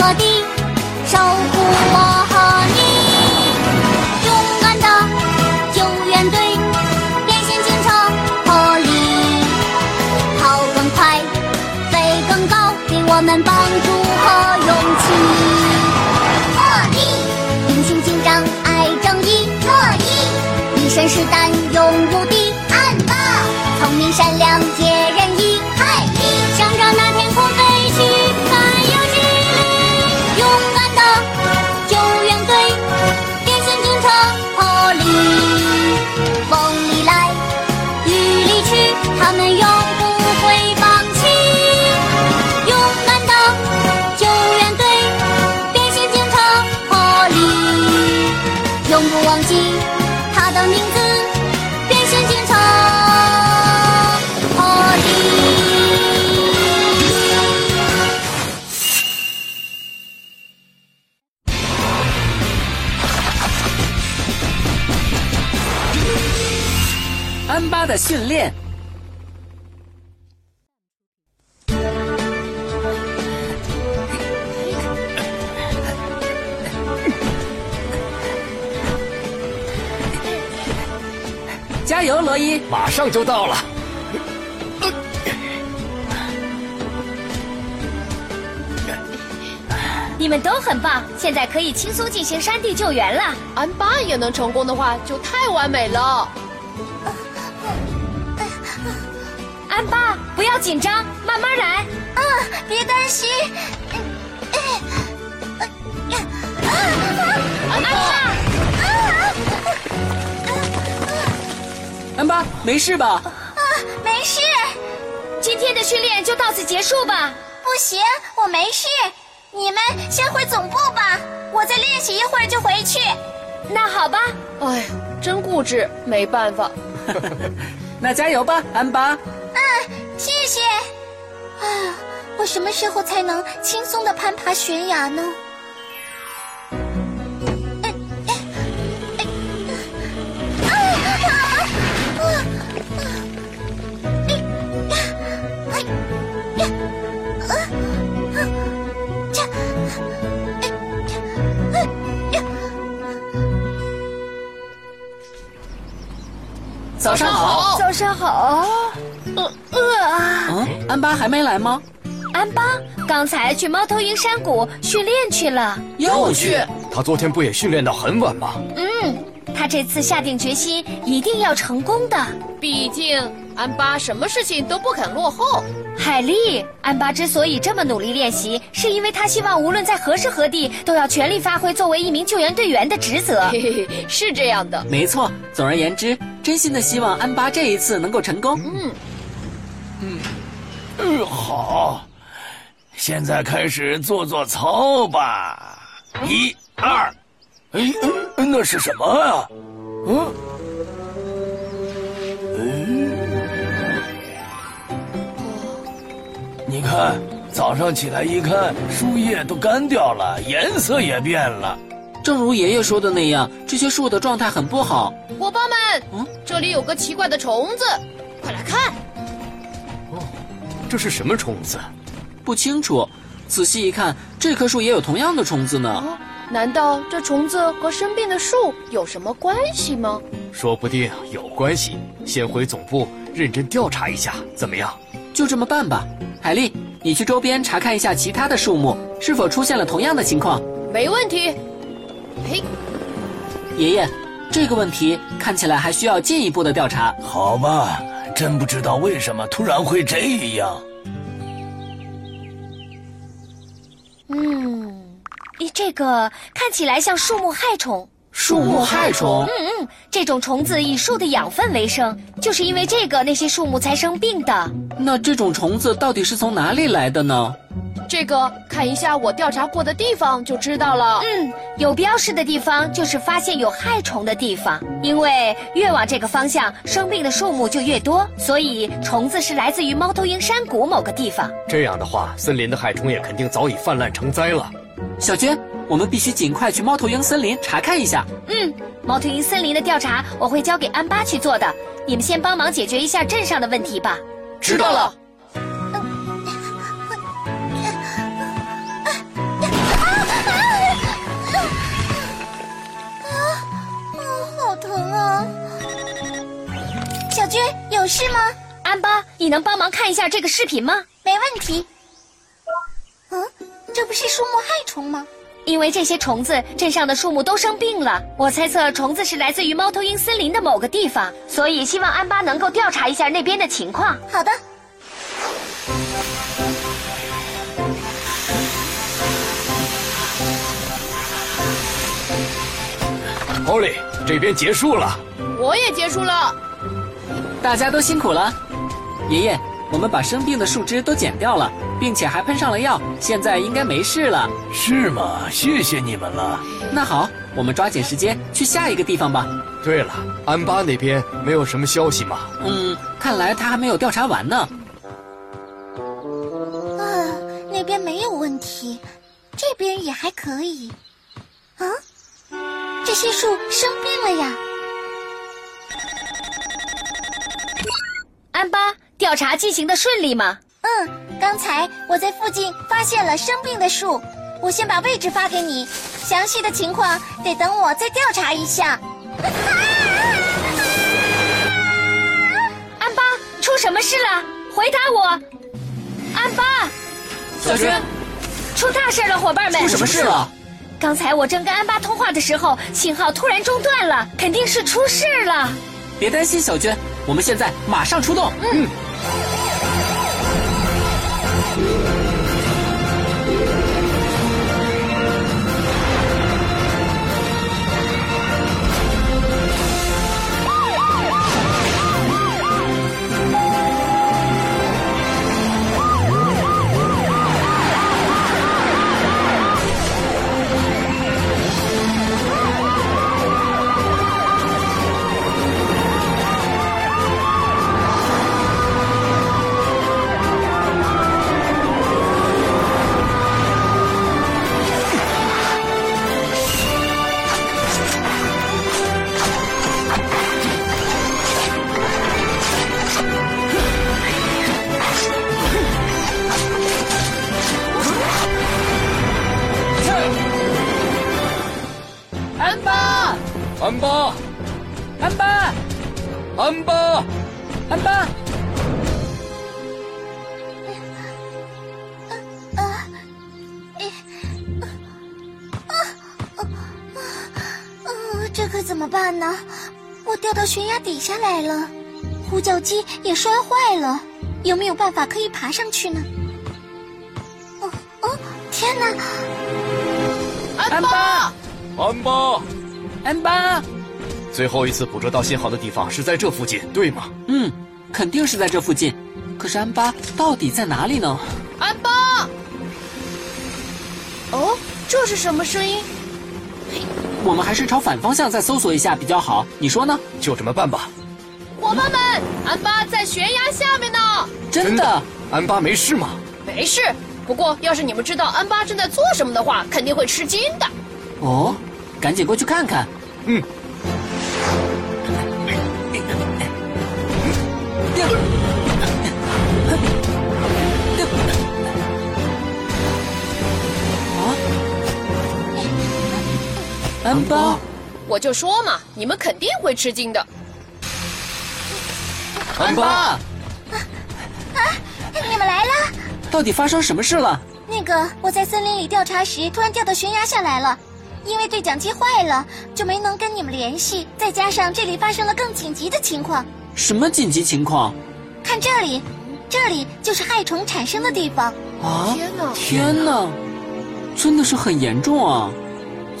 和地，守护我和你。勇敢的救援队，变形警车破例，跑更快，飞更高，给我们帮助和勇气。破例，英雄警长爱正义，乐意，一身是胆勇无敌，巴的训练。加油，罗伊！马上就到了。你们都很棒，现在可以轻松进行山地救援了。安巴也能成功的话，就太完美了。紧张，慢慢来。嗯，别担心。安巴，安巴，没事吧？啊，没事，今天的训练就到此结束吧。不行，我没事。你们先回总部吧，我再练习一会儿就回去。那好吧，哎，真固执，没办法。那加油吧，安巴！嗯，谢谢。啊，我什么时候才能轻松的攀爬悬崖呢？早上好。早上好。呃呃，啊，安巴还没来吗？安巴刚才去猫头鹰山谷训练去了。又去？他昨天不也训练到很晚吗？嗯，他这次下定决心，一定要成功的。毕竟安巴什么事情都不肯落后。海丽，安巴之所以这么努力练习，是因为他希望无论在何时何地，都要全力发挥作为一名救援队员的职责。嘿嘿嘿，是这样的。没错。总而言之，真心的希望安巴这一次能够成功。嗯，嗯，好，现在开始做做操吧。一、二，哎，嗯，那是什么啊？嗯，嗯，你看，早上起来一看，树叶都干掉了，颜色也变了。正如爷爷说的那样，这些树的状态很不好。伙伴们，嗯这里有个奇怪的虫子，快来看。这是什么虫子？不清楚，仔细一看，这棵树也有同样的虫子呢。啊，难道这虫子和生病的树有什么关系吗？说不定有关系。先回总部认真调查一下，怎么样？就这么办吧。海莉，你去周边查看一下其他的树木是否出现了同样的情况。没问题。嘿，爷爷，这个问题看起来还需要进一步的调查。好吧，真不知道为什么突然会这样。这个看起来像树木害虫。树木害虫，嗯嗯，这种虫子以树的养分为生，就是因为这个那些树木才生病的。那这种虫子到底是从哪里来的呢？这个看一下我调查过的地方就知道了。嗯，有标识的地方就是发现有害虫的地方，因为越往这个方向，生病的树木就越多，所以虫子是来自于猫头鹰山谷某个地方。这样的话，森林的害虫也肯定早已泛滥成灾了。小娟，我们必须尽快去猫头鹰森林查看一下。嗯，猫头鹰森林的调查我会交给安巴去做的，你们先帮忙解决一下镇上的问题吧。知道了。啊，好疼啊。小军，有事吗？安巴，你能帮忙看一下这个视频吗？没问题。啊，这不是树木害虫吗？因为这些虫子，镇上的树木都生病了。我猜测虫子是来自于猫头鹰森林的某个地方，所以希望安巴能够调查一下那边的情况。好的。奥利，这边结束了。我也结束了。大家都辛苦了。爷爷，我们把生病的树枝都剪掉了，并且还喷上了药，现在应该没事了。是吗？谢谢你们了。那好，我们抓紧时间去下一个地方吧。对了，安巴那边没有什么消息吗？嗯，看来他还没有调查完呢。啊，那边没有问题，这边也还可以。啊，这些树生病了呀。安巴，调查进行的顺利吗？嗯，刚才我在附近发现了生病的树，我先把位置发给你，详细的情况得等我再调查一下。安巴，出什么事了？回答我。安巴，小娟，出大事了，伙伴们！出什么事了？刚才我正跟安巴通话的时候，信号突然中断了，肯定是出事了。别担心，小娟，我们现在马上出动。嗯。安安巴，安巴，安巴，安巴，嗯，这可怎么办呢？我掉到悬崖底下来了，呼叫机也摔坏了，有没有办法可以爬上去呢？哦哦，天哪！安巴，安巴，安巴。最后一次捕捉到信号的地方是在这附近，对吗？嗯，肯定是在这附近。可是安巴到底在哪里呢？安巴。哦，这是什么声音？我们还是朝反方向再搜索一下比较好，你说呢？就这么办吧。伙伴们，安巴在悬崖下面呢。真的？安巴没事吗？没事。不过，要是你们知道安巴正在做什么的话，肯定会吃惊的。哦，赶紧过去看看。嗯。安巴，我就说嘛，你们肯定会吃惊的。安巴，啊，你们来了！到底发生什么事了？那个，我在森林里调查时，突然掉到悬崖下来了。因为对讲机坏了，就没能跟你们联系。再加上这里发生了更紧急的情况。什么紧急情况？看这里，这里就是害虫产生的地方。啊！天哪！天哪！真的是很严重啊！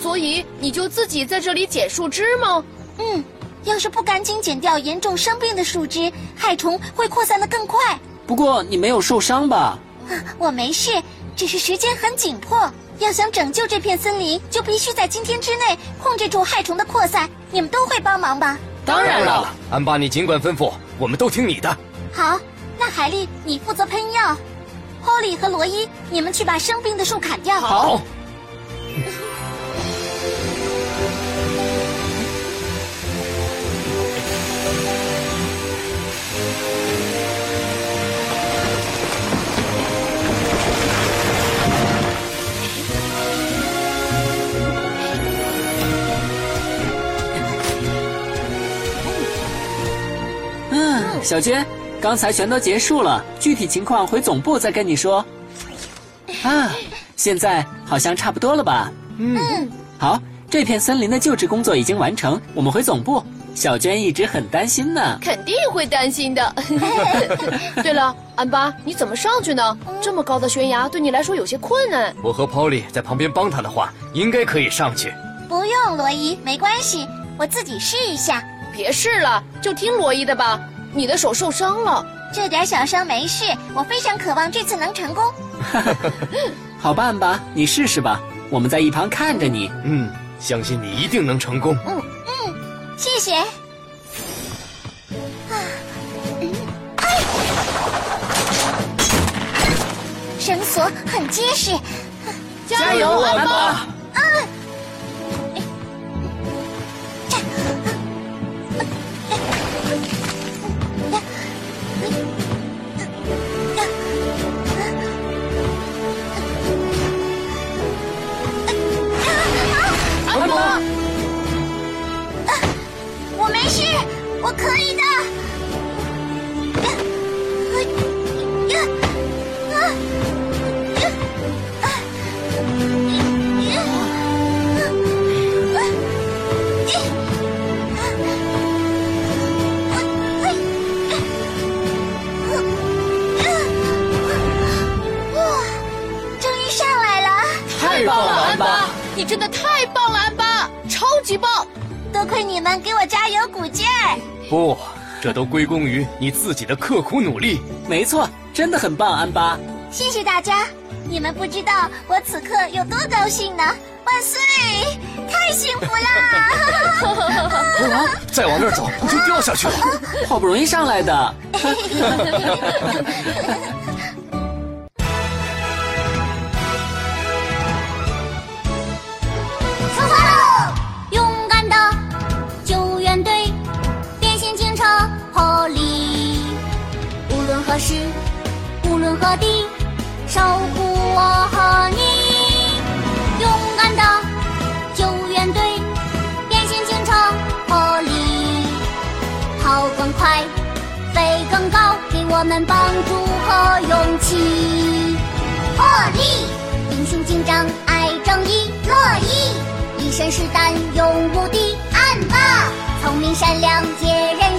所以你就自己在这里捡树枝吗？嗯，要是不赶紧剪掉严重生病的树枝，害虫会扩散的更快。不过你没有受伤吧？啊，我没事，只是时间很紧迫。要想拯救这片森林，就必须在今天之内控制住害虫的扩散。你们都会帮忙吧？当然了，安巴，你尽管吩咐，我们都听你的。好，那海莉你负责喷药，Holly 和罗伊你们去把生病的树砍掉。好。小娟，刚才全都结束了，具体情况回总部再跟你说。啊，现在好像差不多了吧？嗯，好，这片森林的救治工作已经完成，我们回总部。小娟一直很担心呢。肯定会担心的。对了，安巴，你怎么上去呢？这么高的悬崖对你来说有些困难。我和 Polly 在旁边帮他的话，应该可以上去。不用，罗伊，没关系，我自己试一下。别试了，就听罗伊的吧。你的手受伤了，这点小伤没事，我非常渴望这次能成功。好办吧，你试试吧，我们在一旁看着你。嗯，相信你一定能成功。嗯嗯，谢谢。啊，嗯，哎，绳索很结实。加油，安巴！我没事，我可以的。你真的太棒了，安巴，超级棒！多亏你们给我加油鼓劲儿。不，这都归功于你自己的刻苦努力。没错，真的很棒，安巴。谢谢大家，你们不知道我此刻有多高兴呢！万岁，太幸福啦！再往那儿走就掉下去了。好不容易上来的。飞更高，给我们帮助和勇气。破例，英雄紧张爱正义，乐意，一身是胆勇无敌，安巴，聪明善良解人